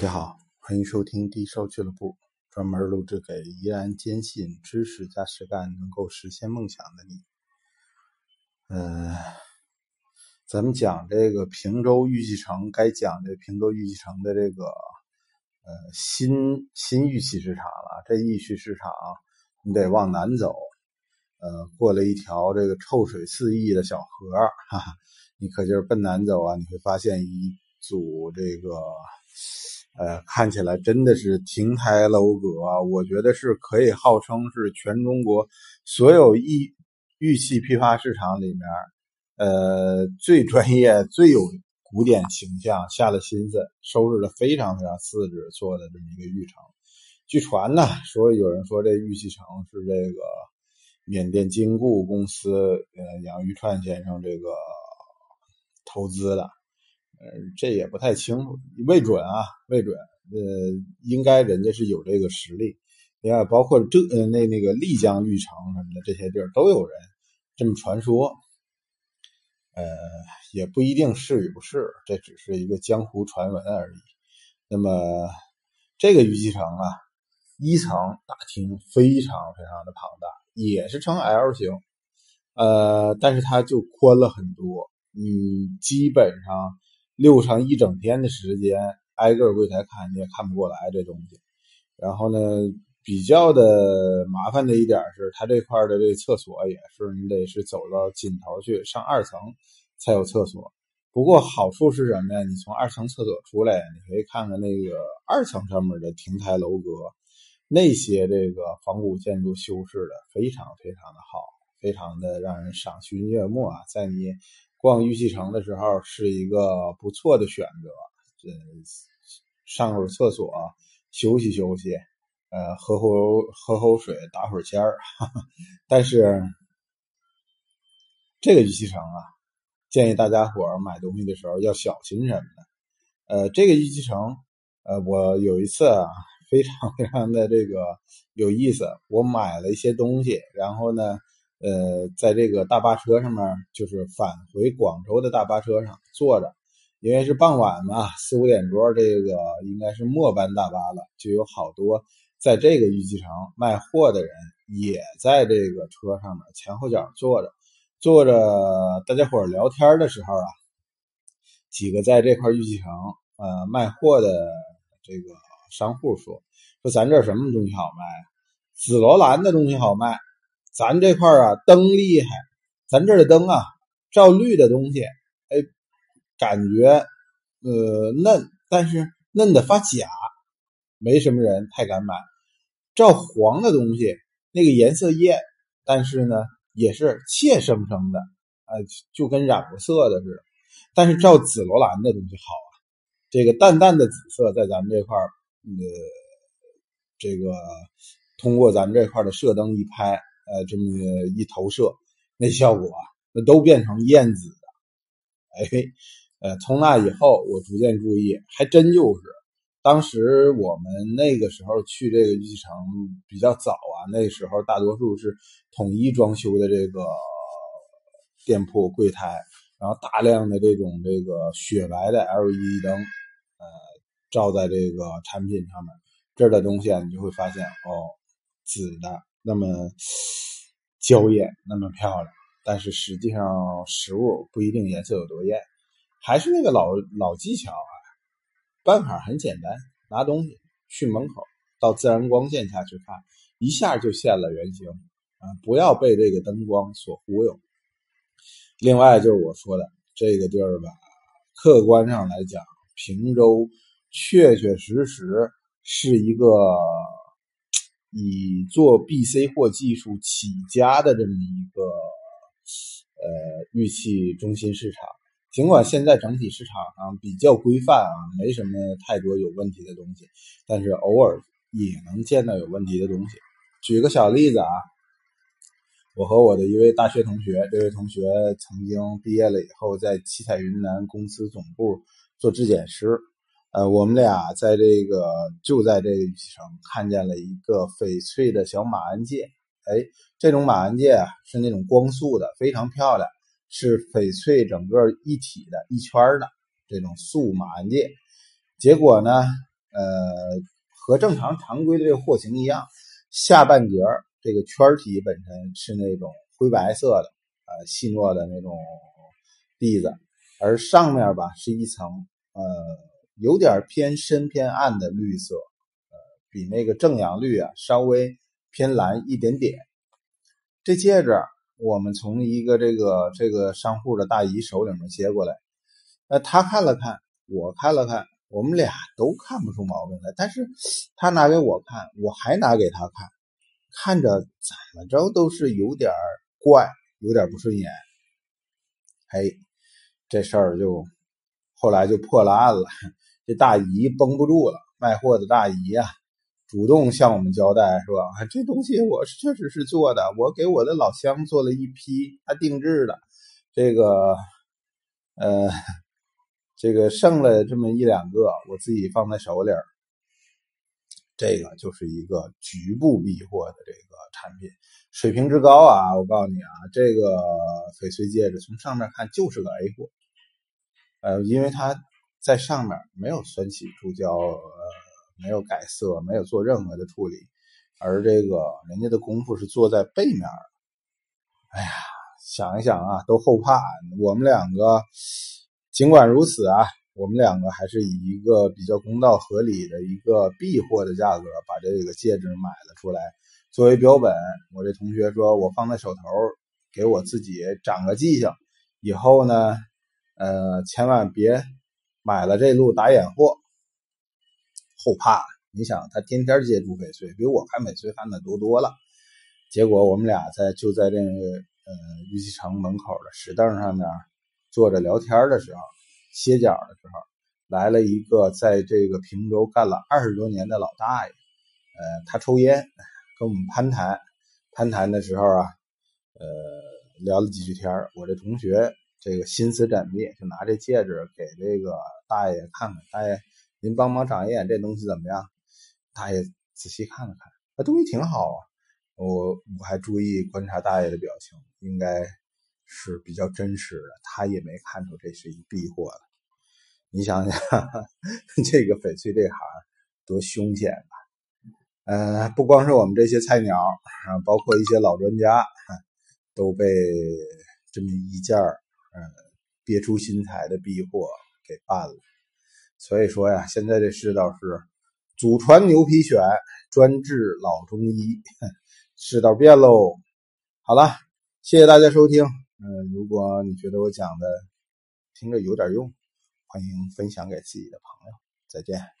大家好，欢迎收听低烧俱乐部，专门录制给依然坚信知识加实干能够实现梦想的你。呃，咱们讲这个平洲玉器城，该讲这平洲玉器城的这个呃新新玉器市场了。这玉器市场你得往南走，呃，过了一条这个臭水四溢的小河，哈 哈，你可劲儿奔南走啊，你会发现一组这个。呃，看起来真的是亭台楼阁，我觉得是可以号称是全中国所有玉玉器批发市场里面，呃，最专业、最有古典形象、下了心思、收拾的非常非常细致做的这么一个玉城。据传呢，说有人说这玉器城是这个缅甸金固公司呃杨玉串先生这个投资的。呃，这也不太清楚，未准啊，未准。呃，应该人家是有这个实力。另外，包括这呃那那个丽江玉城什么的这些地儿都有人这么传说。呃，也不一定是与不是，这只是一个江湖传闻而已。那么这个玉器城啊，一层大厅非常非常的庞大，也是呈 L 型，呃，但是它就宽了很多，嗯基本上。溜上一整天的时间，挨个柜台看，你也看不过来这东西。然后呢，比较的麻烦的一点是，它这块的这厕所也是你得是走到尽头去上二层才有厕所。不过好处是什么呀？你从二层厕所出来，你可以看看那个二层上面的亭台楼阁，那些这个仿古建筑修饰的非常非常的好，非常的让人赏心悦目啊，在你。逛玉器城的时候是一个不错的选择，这上会儿厕所休息休息，呃，喝口喝口水，打会儿尖儿。但是这个玉器城啊，建议大家伙儿买东西的时候要小心什么呢？呃，这个玉器城，呃，我有一次啊，非常非常的这个有意思，我买了一些东西，然后呢。呃，在这个大巴车上面，就是返回广州的大巴车上坐着，因为是傍晚嘛，四五点钟，这个应该是末班大巴了，就有好多在这个玉器城卖货的人也在这个车上面前后脚坐着，坐着大家伙聊天的时候啊，几个在这块玉器城呃卖货的这个商户说，说咱这什么东西好卖？紫罗兰的东西好卖。咱这块啊，灯厉害，咱这儿的灯啊，照绿的东西，哎，感觉呃嫩，但是嫩的发假，没什么人太敢买。照黄的东西，那个颜色艳，但是呢，也是怯生生的，啊，就跟染过色的似的。但是照紫罗兰的东西好啊，这个淡淡的紫色，在咱们这块儿，呃，这个通过咱们这块的射灯一拍。呃，这么一投射，那效果啊，那都变成燕紫的。哎，呃，从那以后，我逐渐注意，还真就是。当时我们那个时候去这个玉器城比较早啊，那时候大多数是统一装修的这个店铺柜台，然后大量的这种这个雪白的 LED 灯，呃，照在这个产品上面，这儿的东西啊，你就会发现哦，紫的。那么娇艳，那么漂亮，但是实际上实物不一定颜色有多艳，还是那个老老技巧啊，办法很简单，拿东西去门口，到自然光线下去看，一下就现了原形啊！不要被这个灯光所忽悠。另外就是我说的这个地儿吧，客观上来讲，平洲确确实实是一个。以做 BC 货技术起家的这么一个呃玉器中心市场，尽管现在整体市场上比较规范啊，没什么太多有问题的东西，但是偶尔也能见到有问题的东西。举个小例子啊，我和我的一位大学同学，这位同学曾经毕业了以后，在七彩云南公司总部做质检师。呃，我们俩在这个就在这个玉器城看见了一个翡翠的小马鞍戒，哎，这种马鞍戒啊是那种光素的，非常漂亮，是翡翠整个一体的一圈的这种素马鞍戒。结果呢，呃，和正常常规的这个货型一样，下半截这个圈体本身是那种灰白色的，呃，细糯的那种蒂子，而上面吧是一层，呃，有点偏深偏暗的绿色，呃，比那个正阳绿啊稍微偏蓝一点点。这戒指我们从一个这个这个商户的大姨手里面接过来，呃，她看了看，我看了看。我们俩都看不出毛病来，但是他拿给我看，我还拿给他看，看着怎么着都是有点怪，有点不顺眼。嘿，这事儿就后来就破了案了。这大姨绷不住了，卖货的大姨呀，主动向我们交代说：“这东西我确实是做的，我给我的老乡做了一批，他定制的，这个，呃。”这个剩了这么一两个，我自己放在手里儿。这个就是一个局部避货的这个产品，水平之高啊！我告诉你啊，这个翡翠戒指从上面看就是个 A 货，呃，因为它在上面没有酸洗注胶，呃，没有改色，没有做任何的处理，而这个人家的功夫是做在背面。哎呀，想一想啊，都后怕。我们两个。尽管如此啊，我们两个还是以一个比较公道合理的一个避货的价格把这个戒指买了出来，作为标本。我这同学说我放在手头，给我自己长个记性，以后呢，呃，千万别买了这路打眼货，后怕。你想他天天接触翡翠，比我看翡翠看的多多了。结果我们俩在就在这个呃玉器城门口的石凳上面。坐着聊天的时候，歇脚的时候，来了一个在这个平州干了二十多年的老大爷。呃，他抽烟，跟我们攀谈。攀谈的时候啊，呃，聊了几句天我这同学这个心思缜密，就拿这戒指给这个大爷看看。大爷，您帮忙长一眼，这东西怎么样？大爷仔细看了看，那东西挺好啊。我我还注意观察大爷的表情，应该。是比较真实的，他也没看出这是一避货的。你想想，这个翡翠这行多凶险啊？呃，不光是我们这些菜鸟啊，包括一些老专家，都被这么一件嗯别出心裁的逼货给办了。所以说呀，现在这世道是祖传牛皮癣，专治老中医，世道变喽。好了，谢谢大家收听。嗯，如果你觉得我讲的听着有点用，欢迎分享给自己的朋友。再见。